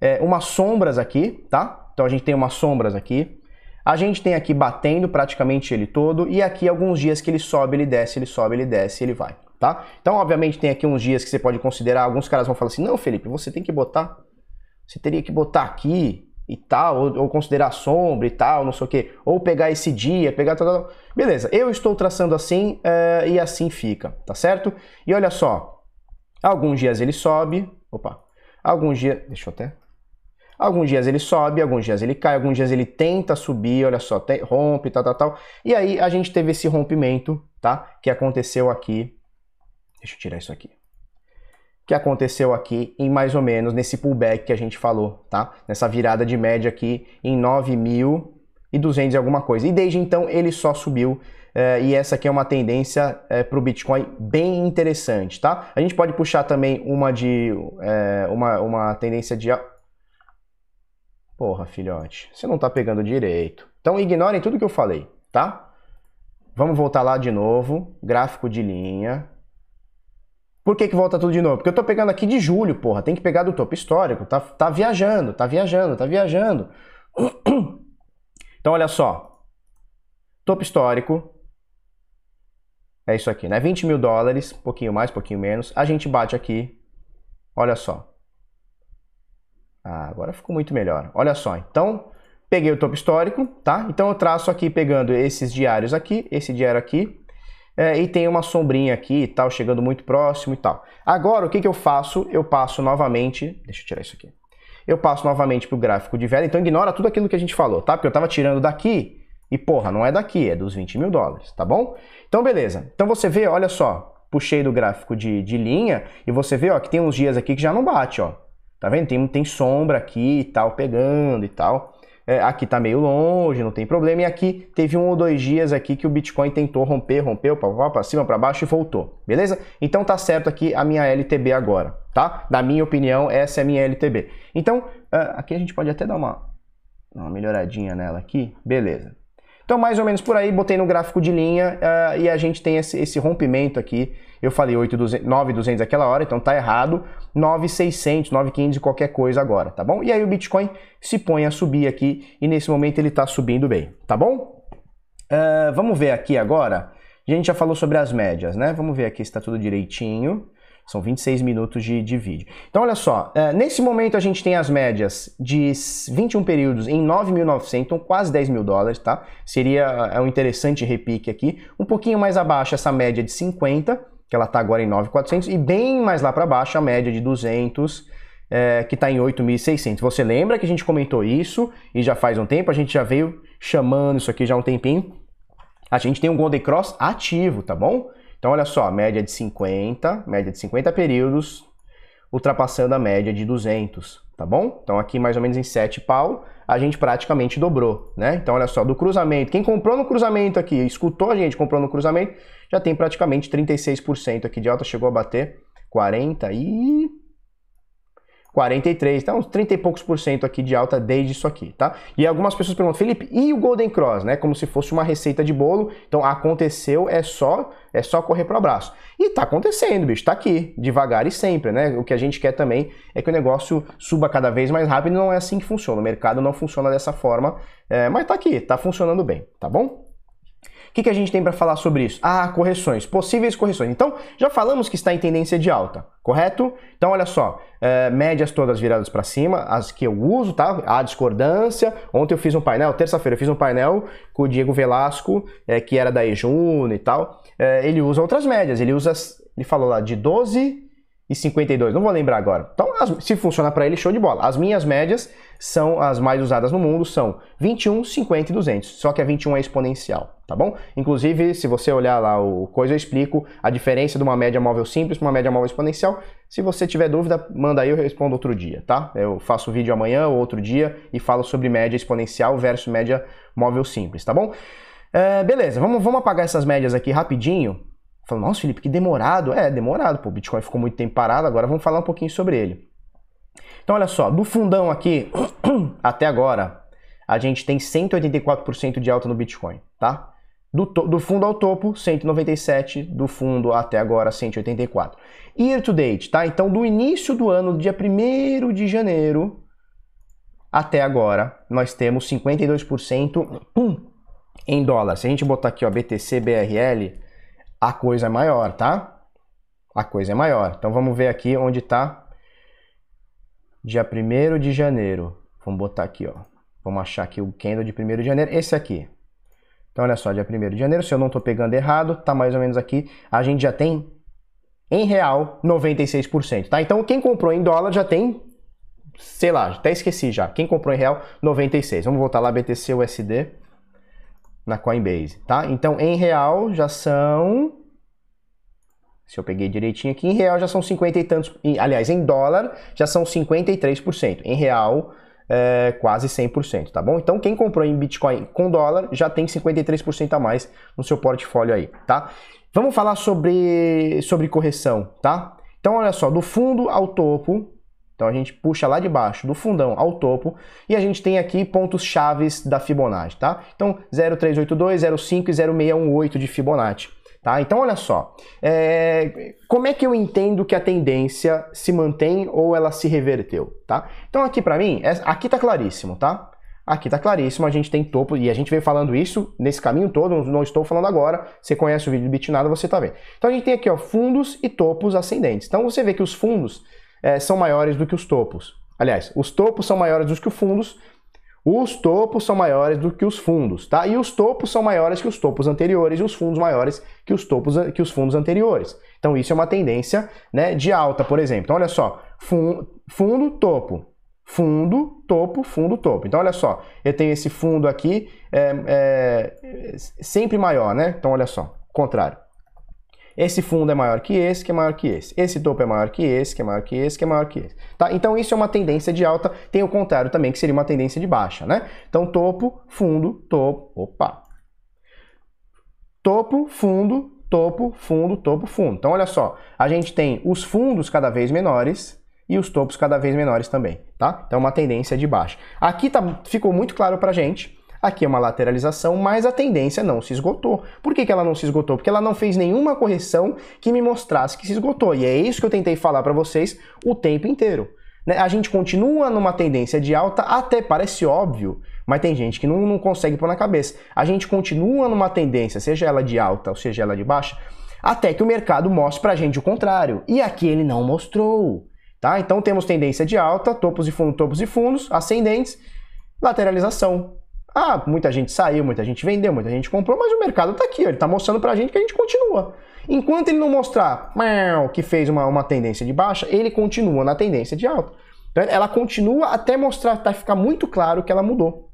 é, umas sombras aqui, tá? Então a gente tem umas sombras aqui. A gente tem aqui batendo praticamente ele todo e aqui alguns dias que ele sobe, ele desce, ele sobe, ele desce, ele vai, tá? Então, obviamente, tem aqui uns dias que você pode considerar, alguns caras vão falar assim: "Não, Felipe, você tem que botar você teria que botar aqui e tal, ou, ou, considerar sombra e tal, não sei o que, ou pegar esse dia, pegar. Beleza, eu estou traçando assim uh, e assim fica, tá certo? E olha só, alguns dias ele sobe, opa, alguns dias, deixa eu até, alguns dias ele sobe, alguns dias ele cai, alguns dias ele tenta subir, olha só, te, rompe, tal, tal, tal. E aí a gente teve esse rompimento, tá? Que aconteceu aqui, deixa eu tirar isso aqui que aconteceu aqui em mais ou menos nesse pullback que a gente falou, tá? Nessa virada de média aqui em 9.200 e alguma coisa. E desde então ele só subiu é, e essa aqui é uma tendência é, para o Bitcoin bem interessante, tá? A gente pode puxar também uma de é, uma, uma tendência de Porra, filhote, você não tá pegando direito. Então ignorem tudo que eu falei, tá? Vamos voltar lá de novo, gráfico de linha, por que, que volta tudo de novo? Porque eu tô pegando aqui de julho, porra. Tem que pegar do topo histórico. Tá, tá viajando, tá viajando, tá viajando. Então, olha só. Topo histórico. É isso aqui, né? 20 mil dólares, pouquinho mais, pouquinho menos. A gente bate aqui. Olha só. Ah, agora ficou muito melhor. Olha só. Então, peguei o topo histórico, tá? Então, eu traço aqui pegando esses diários aqui, esse diário aqui é, e tem uma sombrinha aqui e tal, chegando muito próximo e tal. Agora, o que, que eu faço? Eu passo novamente, deixa eu tirar isso aqui. Eu passo novamente para o gráfico de vela, então ignora tudo aquilo que a gente falou, tá? Porque eu estava tirando daqui e, porra, não é daqui, é dos 20 mil dólares, tá bom? Então, beleza. Então você vê, olha só, puxei do gráfico de, de linha e você vê, ó, que tem uns dias aqui que já não bate, ó. Tá vendo? Tem, tem sombra aqui e tal, pegando e tal. É, aqui está meio longe, não tem problema. E aqui teve um ou dois dias aqui que o Bitcoin tentou romper, rompeu para cima, para baixo e voltou. Beleza? Então tá certo aqui a minha LTB agora, tá? Na minha opinião, essa é a minha LTB. Então, é, aqui a gente pode até dar uma, uma melhoradinha nela aqui. Beleza. Então, mais ou menos por aí, botei no gráfico de linha uh, e a gente tem esse, esse rompimento aqui. Eu falei 9,200 aquela hora, então tá errado. 9,600, 9,500 qualquer coisa agora, tá bom? E aí o Bitcoin se põe a subir aqui e nesse momento ele tá subindo bem, tá bom? Uh, vamos ver aqui agora. A gente já falou sobre as médias, né? Vamos ver aqui se tá tudo direitinho. São 26 minutos de, de vídeo. Então, olha só, é, nesse momento a gente tem as médias de 21 períodos em 9.900, então quase 10 mil dólares, tá? Seria é um interessante repique aqui. Um pouquinho mais abaixo essa média de 50, que ela está agora em 9.400, e bem mais lá para baixo a média de 200, é, que está em 8.600. Você lembra que a gente comentou isso e já faz um tempo, a gente já veio chamando isso aqui já há um tempinho. A gente tem um Golden Cross ativo, tá bom? Então, olha só, média de 50, média de 50 períodos, ultrapassando a média de 200, tá bom? Então, aqui mais ou menos em 7 pau, a gente praticamente dobrou, né? Então, olha só, do cruzamento, quem comprou no cruzamento aqui, escutou a gente, comprou no cruzamento, já tem praticamente 36% aqui de alta, chegou a bater 40 e 43, então uns 30 e poucos por cento aqui de alta desde isso aqui, tá? E algumas pessoas perguntam, Felipe, e o Golden Cross, né? Como se fosse uma receita de bolo. Então aconteceu, é só é só correr pro abraço. E tá acontecendo, bicho, tá aqui, devagar e sempre, né? O que a gente quer também é que o negócio suba cada vez mais rápido, não é assim que funciona. O mercado não funciona dessa forma, é, mas tá aqui, tá funcionando bem, tá bom? O que, que a gente tem para falar sobre isso? Ah, correções, possíveis correções. Então, já falamos que está em tendência de alta, correto? Então, olha só, é, médias todas viradas para cima, as que eu uso, tá? A discordância. Ontem eu fiz um painel, terça-feira eu fiz um painel com o Diego Velasco, é, que era da Ejuno e tal. É, ele usa outras médias, ele usa, ele falou lá de 12 e 52, não vou lembrar agora. Então, as, se funciona para ele, show de bola. As minhas médias são as mais usadas no mundo, são 21, 50 e 200. Só que a 21 é exponencial, tá bom? Inclusive, se você olhar lá o coisa, eu explico a diferença de uma média móvel simples para uma média móvel exponencial. Se você tiver dúvida, manda aí, eu respondo outro dia, tá? Eu faço vídeo amanhã ou outro dia e falo sobre média exponencial versus média móvel simples, tá bom? É, beleza, vamos, vamos apagar essas médias aqui rapidinho Falou, nossa, Felipe, que demorado. É, demorado, pô, o Bitcoin ficou muito tempo parado, agora vamos falar um pouquinho sobre ele. Então, olha só, do fundão aqui até agora, a gente tem 184% de alta no Bitcoin, tá? Do, do, fundo ao topo, 197, do fundo até agora, 184. Year to date, tá? Então, do início do ano, dia 1 de janeiro até agora, nós temos 52% em dólar. Se a gente botar aqui, ó, BTC, BRL, a coisa é maior, tá? A coisa é maior. Então vamos ver aqui onde está dia 1 de janeiro. Vamos botar aqui, ó. Vamos achar aqui o candle de 1 de janeiro, esse aqui. Então, olha só, dia 1 de janeiro, se eu não estou pegando errado, tá mais ou menos aqui. A gente já tem, em real, 96%, tá? Então, quem comprou em dólar já tem, sei lá, até esqueci já. Quem comprou em real, 96. Vamos voltar lá, BTC USD, na Coinbase, tá? Então, em real, já são... Se eu peguei direitinho aqui, em real já são 50 e tantos... Aliás, em dólar já são 53%. Em real é, quase 100%, tá bom? Então quem comprou em Bitcoin com dólar já tem 53% a mais no seu portfólio aí, tá? Vamos falar sobre, sobre correção, tá? Então olha só, do fundo ao topo, então a gente puxa lá de baixo, do fundão ao topo, e a gente tem aqui pontos chaves da Fibonacci, tá? Então 0382, 05 e 0618 de Fibonacci. Tá? Então, olha só, é... como é que eu entendo que a tendência se mantém ou ela se reverteu? Tá? Então, aqui para mim, aqui tá claríssimo, tá? Aqui tá claríssimo, a gente tem topo, e a gente veio falando isso nesse caminho todo, não estou falando agora, você conhece o vídeo do Bitnada, você tá vendo. Então a gente tem aqui, ó, fundos e topos ascendentes. Então você vê que os fundos é, são maiores do que os topos. Aliás, os topos são maiores do que os fundos, os topos são maiores do que os fundos, tá? E os topos são maiores que os topos anteriores e os fundos maiores que os topos que os fundos anteriores. Então isso é uma tendência, né, de alta, por exemplo. Então olha só, fundo, topo, fundo, topo, fundo, topo. Então olha só, eu tenho esse fundo aqui é, é, sempre maior, né? Então olha só, contrário. Esse fundo é maior que esse, que é maior que esse. Esse topo é maior que esse, que é maior que esse, que é maior que esse. Tá? Então isso é uma tendência de alta. Tem o contrário também, que seria uma tendência de baixa, né? Então topo, fundo, topo, opa. Topo, fundo, topo, fundo, topo, fundo. Então olha só, a gente tem os fundos cada vez menores e os topos cada vez menores também, tá? Então uma tendência de baixa. Aqui tá, ficou muito claro pra gente Aqui é uma lateralização, mas a tendência não se esgotou. Por que, que ela não se esgotou? Porque ela não fez nenhuma correção que me mostrasse que se esgotou. E é isso que eu tentei falar para vocês o tempo inteiro. Né? A gente continua numa tendência de alta, até parece óbvio, mas tem gente que não, não consegue pôr na cabeça. A gente continua numa tendência, seja ela de alta ou seja ela de baixa, até que o mercado mostre pra gente o contrário. E aqui ele não mostrou. Tá? Então temos tendência de alta, topos e fundos, topos e fundos, ascendentes, lateralização. Ah, muita gente saiu, muita gente vendeu, muita gente comprou, mas o mercado está aqui, ele está mostrando para a gente que a gente continua. Enquanto ele não mostrar que fez uma, uma tendência de baixa, ele continua na tendência de alta. Então, ela continua até mostrar, até ficar muito claro que ela mudou.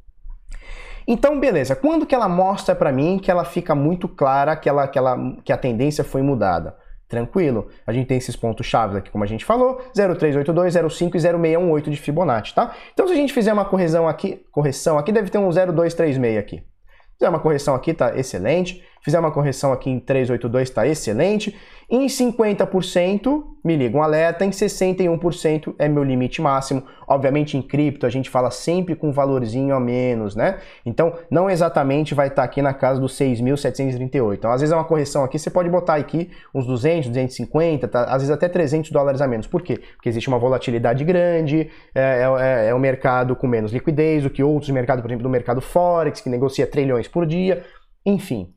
Então, beleza. Quando que ela mostra para mim que ela fica muito clara que, ela, que, ela, que a tendência foi mudada? Tranquilo. A gente tem esses pontos chaves aqui, como a gente falou, 0382, 05 e 0618 de Fibonacci, tá? Então se a gente fizer uma correção aqui, correção aqui deve ter um 0236 aqui. Fizer uma correção aqui, tá excelente. Fizer uma correção aqui em 382, tá excelente. Em 50%, me liga um alerta. Em 61% é meu limite máximo. Obviamente, em cripto, a gente fala sempre com um valorzinho a menos, né? Então, não exatamente vai estar tá aqui na casa dos 6.738. Então, às vezes é uma correção aqui, você pode botar aqui uns 200, 250, tá? às vezes até 300 dólares a menos. Por quê? Porque existe uma volatilidade grande, é, é, é um mercado com menos liquidez do que outros mercados, por exemplo, do mercado Forex, que negocia trilhões por dia. Enfim,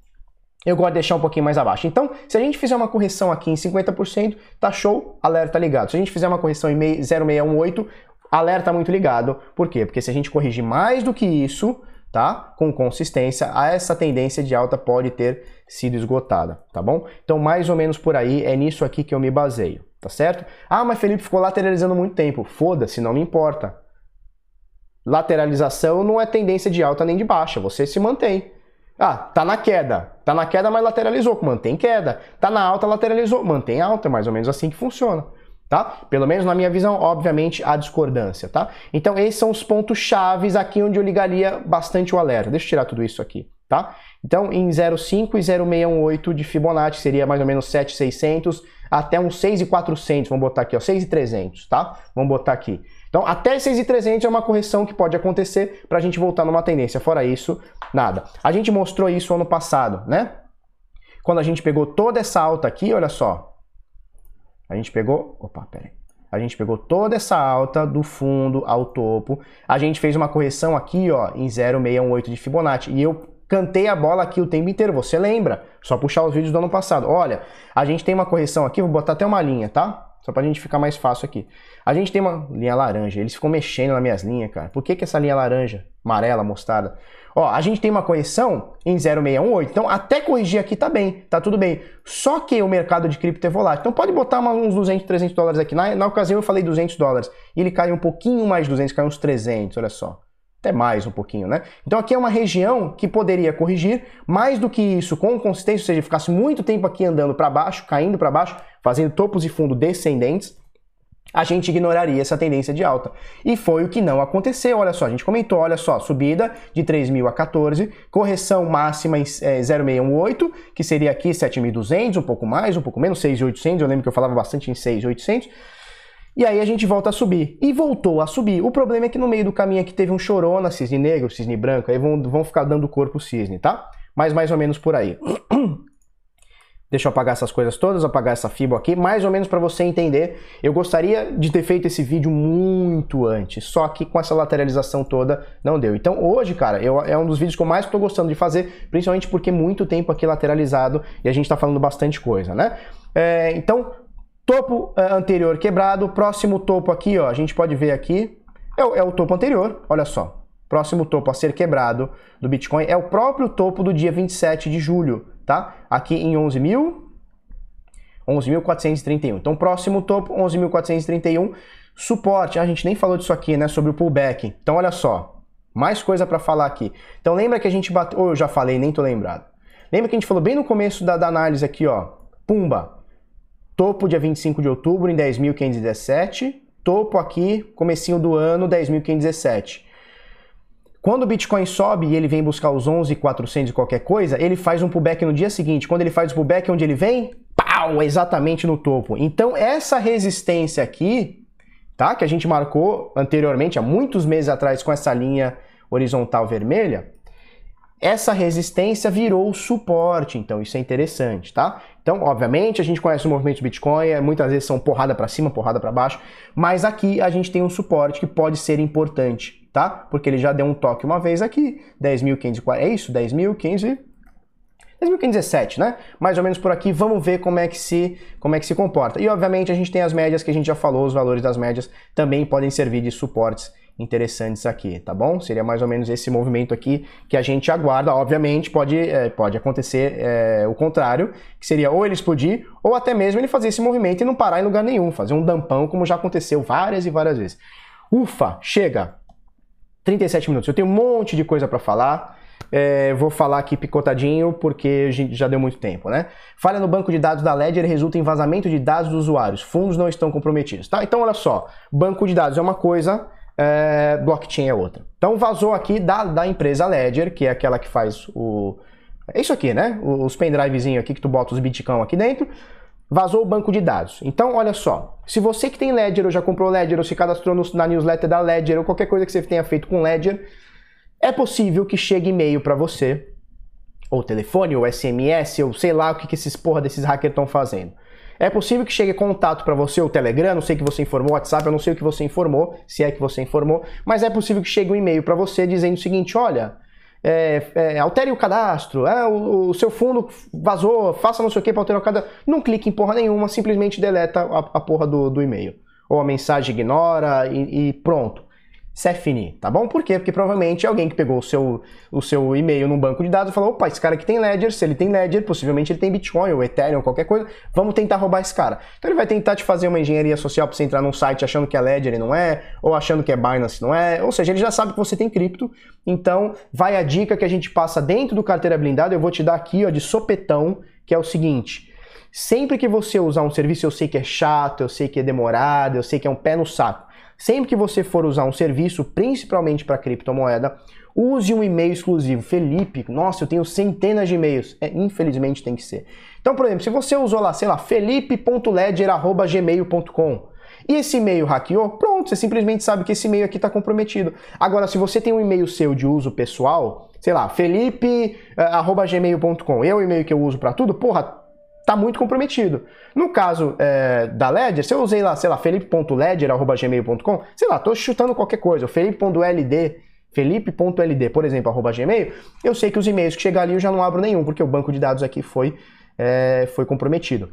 eu gosto de deixar um pouquinho mais abaixo. Então, se a gente fizer uma correção aqui em 50%, tá show, alerta ligado. Se a gente fizer uma correção em 0618, alerta muito ligado. Por quê? Porque se a gente corrigir mais do que isso, tá? Com consistência, essa tendência de alta pode ter sido esgotada, tá bom? Então, mais ou menos por aí, é nisso aqui que eu me baseio, tá certo? Ah, mas Felipe ficou lateralizando muito tempo. Foda-se, não me importa. Lateralização não é tendência de alta nem de baixa, você se mantém. Ah, tá na queda. Tá na queda, mas lateralizou. Mantém queda. Tá na alta, lateralizou. Mantém alta. É mais ou menos assim que funciona. Tá? Pelo menos na minha visão, obviamente, a discordância, tá? Então, esses são os pontos chaves aqui onde eu ligaria bastante o alerta. Deixa eu tirar tudo isso aqui, tá? Então, em 0,5 e 0,618 de Fibonacci seria mais ou menos 7,600 até uns 6,400. Vamos botar aqui, ó, 6,300, tá? Vamos botar aqui. Então, até 6,300 é uma correção que pode acontecer para a gente voltar numa tendência. Fora isso, nada. A gente mostrou isso ano passado, né? Quando a gente pegou toda essa alta aqui, olha só. A gente pegou... Opa, peraí. A gente pegou toda essa alta do fundo ao topo. A gente fez uma correção aqui, ó, em 0,618 de Fibonacci. E eu cantei a bola aqui o tempo inteiro. Você lembra? Só puxar os vídeos do ano passado. Olha, a gente tem uma correção aqui, vou botar até uma linha, tá? Só pra gente ficar mais fácil aqui. A gente tem uma linha laranja, eles ficam mexendo nas minhas linhas, cara. Por que, que essa linha laranja, amarela, mostarda? Ó, a gente tem uma correção em 0,618, então até corrigir aqui tá bem, tá tudo bem. Só que o mercado de cripto é volátil. Então pode botar uns 200, 300 dólares aqui. Na, na ocasião eu falei 200 dólares, e ele caiu um pouquinho mais de 200, caiu uns 300, olha só até mais um pouquinho, né? Então aqui é uma região que poderia corrigir mais do que isso com consistência, ou seja, ficasse muito tempo aqui andando para baixo, caindo para baixo, fazendo topos e fundo descendentes, a gente ignoraria essa tendência de alta. E foi o que não aconteceu, olha só, a gente comentou, olha só, subida de 3.000 a 14, correção máxima em é, 0,618, que seria aqui 7.200, um pouco mais, um pouco menos, 6.800, eu lembro que eu falava bastante em 6.800, e aí a gente volta a subir. E voltou a subir. O problema é que no meio do caminho aqui teve um chorona, cisne negro, cisne branco, aí vão, vão ficar dando corpo cisne, tá? Mas mais ou menos por aí. Deixa eu apagar essas coisas todas, apagar essa fibra aqui, mais ou menos para você entender. Eu gostaria de ter feito esse vídeo muito antes, só que com essa lateralização toda não deu. Então hoje, cara, eu, é um dos vídeos que eu mais estou gostando de fazer, principalmente porque muito tempo aqui lateralizado e a gente está falando bastante coisa, né? É, então, Topo é, anterior quebrado, próximo topo aqui, ó, a gente pode ver aqui, é o, é o topo anterior, olha só. Próximo topo a ser quebrado do Bitcoin é o próprio topo do dia 27 de julho, tá? Aqui em 11.000, 11.431. Então, próximo topo, 11.431. Suporte, a gente nem falou disso aqui, né, sobre o pullback. Então, olha só, mais coisa para falar aqui. Então, lembra que a gente bateu, eu já falei, nem tô lembrado. Lembra que a gente falou bem no começo da, da análise aqui, ó, pumba, Topo dia 25 de outubro em 10.517. Topo aqui, comecinho do ano, 10.517. Quando o Bitcoin sobe e ele vem buscar os 11.400 e qualquer coisa, ele faz um pullback no dia seguinte. Quando ele faz o pullback, onde ele vem? Pau! Exatamente no topo. Então, essa resistência aqui, tá? Que a gente marcou anteriormente, há muitos meses atrás, com essa linha horizontal vermelha, essa resistência virou suporte, então isso é interessante, tá? Então, obviamente, a gente conhece o movimento de Bitcoin, é, muitas vezes são porrada para cima, porrada para baixo, mas aqui a gente tem um suporte que pode ser importante, tá? Porque ele já deu um toque uma vez aqui, 10.540, é isso? 10.015 2017, né? Mais ou menos por aqui, vamos ver como é que se como é que se comporta. E obviamente a gente tem as médias que a gente já falou, os valores das médias também podem servir de suportes interessantes aqui, tá bom? Seria mais ou menos esse movimento aqui que a gente aguarda. Obviamente, pode, é, pode acontecer é, o contrário, que seria ou ele explodir, ou até mesmo ele fazer esse movimento e não parar em lugar nenhum, fazer um dampão, como já aconteceu várias e várias vezes. Ufa, chega! 37 minutos. Eu tenho um monte de coisa para falar. É, vou falar aqui picotadinho porque já deu muito tempo, né? Falha no banco de dados da Ledger resulta em vazamento de dados dos usuários. Fundos não estão comprometidos, tá? Então, olha só. Banco de dados é uma coisa, é, blockchain é outra. Então vazou aqui da, da empresa Ledger, que é aquela que faz o. É isso aqui, né? Os pendrivezinhos aqui que tu bota os bitcão aqui dentro. Vazou o banco de dados. Então, olha só. Se você que tem Ledger ou já comprou Ledger ou se cadastrou no, na newsletter da Ledger ou qualquer coisa que você tenha feito com Ledger, é possível que chegue e-mail para você, ou telefone, ou SMS, ou sei lá o que, que esses porra desses hackers estão fazendo. É possível que chegue contato para você, o Telegram, não sei que você informou, WhatsApp, eu não sei o que você informou, se é que você informou, mas é possível que chegue um e-mail para você dizendo o seguinte: olha, é, é, altere o cadastro, é, o, o, seu fundo vazou, faça não sei o que para alterar o cadastro. Não clique em porra nenhuma, simplesmente deleta a, a porra do, do e-mail. Ou a mensagem ignora e, e pronto. Cefini, tá bom? Por quê? Porque provavelmente alguém que pegou o seu, o seu e-mail num banco de dados falou, opa, esse cara aqui tem Ledger, se ele tem Ledger, possivelmente ele tem Bitcoin ou Ethereum ou qualquer coisa, vamos tentar roubar esse cara. Então ele vai tentar te fazer uma engenharia social para você entrar num site achando que é Ledger e não é, ou achando que é Binance não é, ou seja, ele já sabe que você tem cripto, então vai a dica que a gente passa dentro do carteira blindada, eu vou te dar aqui ó, de sopetão, que é o seguinte, sempre que você usar um serviço, eu sei que é chato, eu sei que é demorado, eu sei que é um pé no saco, Sempre que você for usar um serviço, principalmente para criptomoeda, use um e-mail exclusivo. Felipe, nossa, eu tenho centenas de e-mails. É, infelizmente tem que ser. Então, por exemplo, se você usou lá, sei lá, felipe.ledger.gmail.com e esse e-mail hackeou, pronto, você simplesmente sabe que esse e-mail aqui está comprometido. Agora, se você tem um e-mail seu de uso pessoal, sei lá, felipe.gmail.com, é o e-mail que eu uso para tudo, porra, tá muito comprometido. No caso é, da Ledger, se eu usei lá, sei lá, felipe.ledger.gmail.com, sei lá, tô chutando qualquer coisa, felipe.ld, felipe.ld, por exemplo, arroba gmail, eu sei que os e-mails que chegar ali eu já não abro nenhum, porque o banco de dados aqui foi, é, foi comprometido.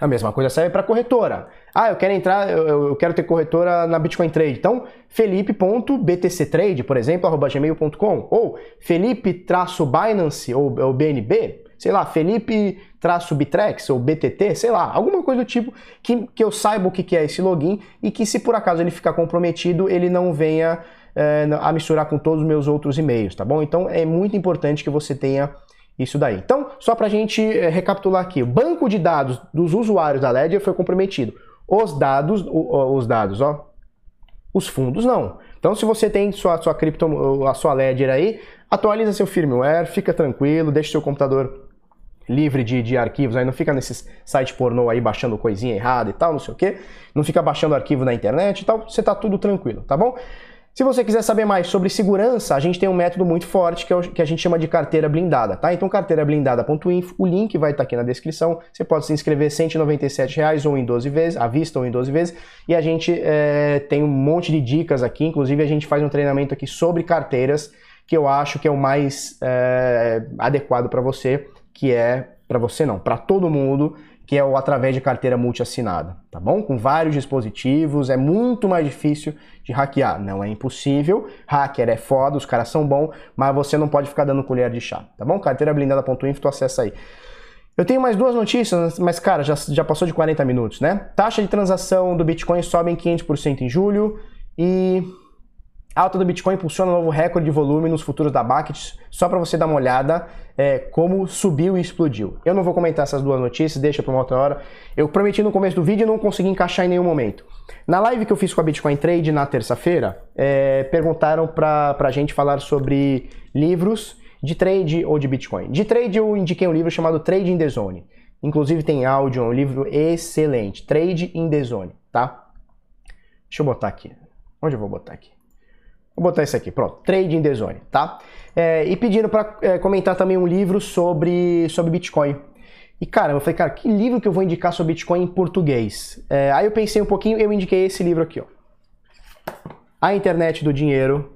A mesma coisa serve para corretora. Ah, eu quero entrar, eu, eu, quero ter corretora na Bitcoin Trade. Então, felipe.btctrade, por exemplo, arroba gmail.com. Ou felipe-binance ou, ou BNB, sei lá, felipe-bitrex ou BTT, sei lá, alguma coisa do tipo que, que eu saiba o que é esse login e que se por acaso ele ficar comprometido, ele não venha é, a misturar com todos os meus outros e-mails, tá bom? Então, é muito importante que você tenha isso daí. Então, só para a gente é, recapitular aqui, o banco de dados dos usuários da Ledger foi comprometido. Os dados, os dados, ó, os fundos não. Então, se você tem sua, sua cripto, a sua Ledger aí, atualiza seu firmware, fica tranquilo, deixa seu computador livre de, de arquivos, aí não fica nesses sites pornô aí baixando coisinha errada e tal, não sei o que, não fica baixando arquivo na internet e tal, você tá tudo tranquilo, tá bom? Se você quiser saber mais sobre segurança, a gente tem um método muito forte que, é o, que a gente chama de carteira blindada, tá? Então carteirablindada.info, o link vai estar tá aqui na descrição. Você pode se inscrever 197 reais ou em 12 vezes, à vista ou em 12 vezes. E a gente é, tem um monte de dicas aqui, inclusive a gente faz um treinamento aqui sobre carteiras que eu acho que é o mais é, adequado para você, que é para você não, para todo mundo que é o através de carteira multi-assinada, tá bom? Com vários dispositivos, é muito mais difícil de hackear. Não é impossível, hacker é foda, os caras são bons, mas você não pode ficar dando colher de chá, tá bom? Carteirablindada.info, tu acessa aí. Eu tenho mais duas notícias, mas cara, já, já passou de 40 minutos, né? Taxa de transação do Bitcoin sobe em 500% em julho e a alta do Bitcoin impulsiona um novo recorde de volume nos futuros da Bucket, só para você dar uma olhada é, como subiu e explodiu. Eu não vou comentar essas duas notícias, deixa para uma outra hora. Eu prometi no começo do vídeo e não consegui encaixar em nenhum momento. Na live que eu fiz com a Bitcoin Trade na terça-feira, é, perguntaram para a gente falar sobre livros de trade ou de Bitcoin. De trade eu indiquei um livro chamado Trade in the Zone. Inclusive tem áudio, é um livro excelente. Trade in the Zone, tá? Deixa eu botar aqui. Onde eu vou botar aqui? Vou botar isso aqui, pronto. Trade in the Zone, tá? É, e pedindo para é, comentar também um livro sobre, sobre Bitcoin. E cara, eu falei, cara, que livro que eu vou indicar sobre Bitcoin em português? É, aí eu pensei um pouquinho, eu indiquei esse livro aqui, ó. A Internet do Dinheiro,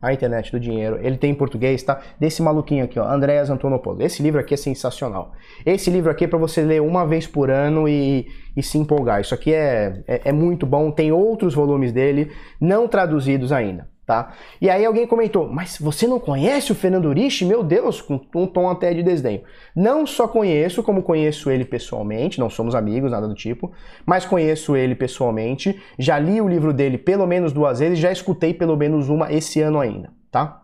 a Internet do Dinheiro. Ele tem em português, tá? Desse maluquinho aqui, ó, Andreas Antonopoulos. Esse livro aqui é sensacional. Esse livro aqui é para você ler uma vez por ano e, e se empolgar. Isso aqui é, é, é muito bom. Tem outros volumes dele, não traduzidos ainda. Tá? E aí alguém comentou, mas você não conhece o Fernando Urich? Meu Deus, com um tom até de desdenho. Não só conheço, como conheço ele pessoalmente, não somos amigos, nada do tipo, mas conheço ele pessoalmente, já li o livro dele pelo menos duas vezes, já escutei pelo menos uma esse ano ainda, tá?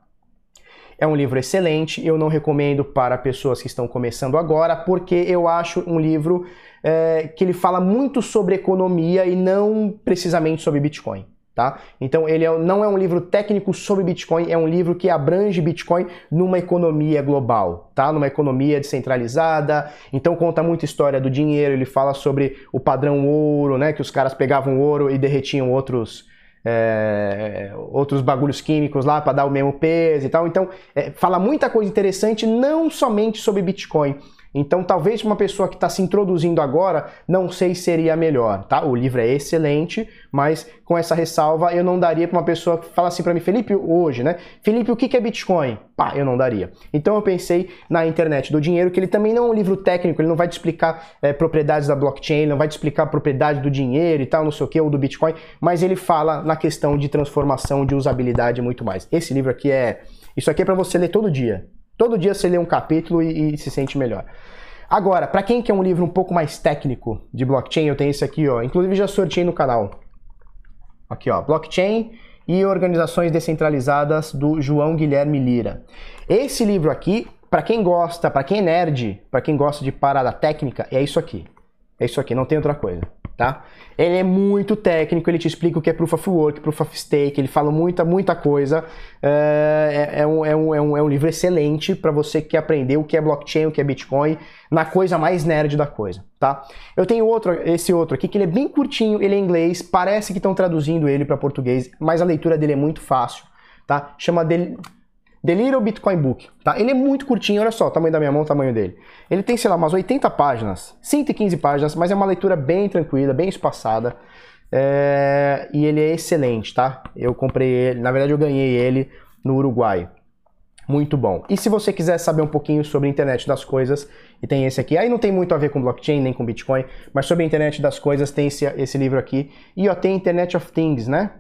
É um livro excelente, eu não recomendo para pessoas que estão começando agora, porque eu acho um livro é, que ele fala muito sobre economia e não precisamente sobre Bitcoin. Tá? Então ele é, não é um livro técnico sobre Bitcoin, é um livro que abrange Bitcoin numa economia global, tá? Numa economia descentralizada. Então conta muita história do dinheiro, ele fala sobre o padrão ouro, né? Que os caras pegavam ouro e derretiam outros é, outros bagulhos químicos lá para dar o mesmo peso e tal. Então é, fala muita coisa interessante, não somente sobre Bitcoin, então, talvez uma pessoa que está se introduzindo agora, não sei se seria melhor, tá? O livro é excelente, mas com essa ressalva eu não daria para uma pessoa que fala assim para mim, Felipe, hoje, né? Felipe, o que é Bitcoin? Pá, eu não daria. Então eu pensei na internet do dinheiro, que ele também não é um livro técnico, ele não vai te explicar é, propriedades da blockchain, ele não vai te explicar a propriedade do dinheiro e tal, não sei o que, ou do Bitcoin, mas ele fala na questão de transformação, de usabilidade e muito mais. Esse livro aqui é. Isso aqui é para você ler todo dia. Todo dia você lê um capítulo e, e se sente melhor. Agora, para quem quer um livro um pouco mais técnico de blockchain, eu tenho esse aqui, ó. Inclusive já sorteei no canal. Aqui, ó, Blockchain e Organizações Descentralizadas do João Guilherme Lira. Esse livro aqui, para quem gosta, para quem é nerd, para quem gosta de parada técnica, é isso aqui. É isso aqui, não tem outra coisa tá? Ele é muito técnico, ele te explica o que é Proof of Work, Proof of Stake, ele fala muita, muita coisa. É, é, é um, é, um, é, um, é um livro excelente para você que quer aprender o que é blockchain, o que é Bitcoin, na coisa mais nerd da coisa, tá? Eu tenho outro, esse outro aqui, que ele é bem curtinho, ele é em inglês, parece que estão traduzindo ele para português, mas a leitura dele é muito fácil, tá? Chama dele The Little Bitcoin Book, tá? Ele é muito curtinho, olha só o tamanho da minha mão, o tamanho dele. Ele tem, sei lá, umas 80 páginas, 115 páginas, mas é uma leitura bem tranquila, bem espaçada. É... E ele é excelente, tá? Eu comprei ele, na verdade eu ganhei ele no Uruguai. muito bom. E se você quiser saber um pouquinho sobre a internet das coisas, e tem esse aqui, aí não tem muito a ver com blockchain nem com Bitcoin, mas sobre a internet das coisas tem esse, esse livro aqui. E ó, tem Internet of Things, né?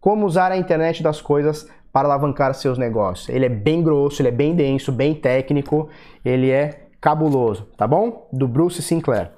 Como usar a internet das coisas para alavancar seus negócios. Ele é bem grosso, ele é bem denso, bem técnico, ele é cabuloso, tá bom? Do Bruce Sinclair.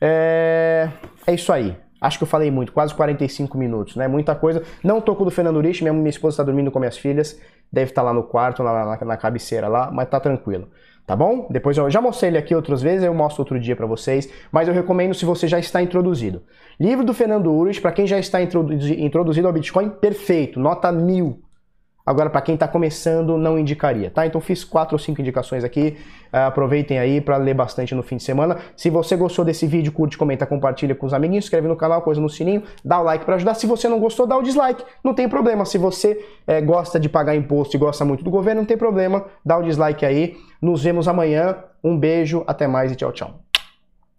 É, é isso aí. Acho que eu falei muito, quase 45 minutos, né? Muita coisa. Não tô com o do Fernando Rich, minha, minha esposa está dormindo com minhas filhas, deve estar tá lá no quarto, na, na, na, cabeceira lá, mas tá tranquilo. Tá bom? Depois eu já mostrei ele aqui outras vezes, eu mostro outro dia para vocês, mas eu recomendo se você já está introduzido. Livro do Fernando Urich, para quem já está introduzido ao Bitcoin, perfeito, nota mil. Agora, para quem está começando, não indicaria, tá? Então fiz quatro ou cinco indicações aqui. Uh, aproveitem aí para ler bastante no fim de semana. Se você gostou desse vídeo, curte, comenta, compartilha com os amiguinhos, inscreve no canal, coisa no sininho, dá o like para ajudar. Se você não gostou, dá o dislike. Não tem problema. Se você é, gosta de pagar imposto e gosta muito do governo, não tem problema. Dá o dislike aí. Nos vemos amanhã. Um beijo, até mais e tchau, tchau.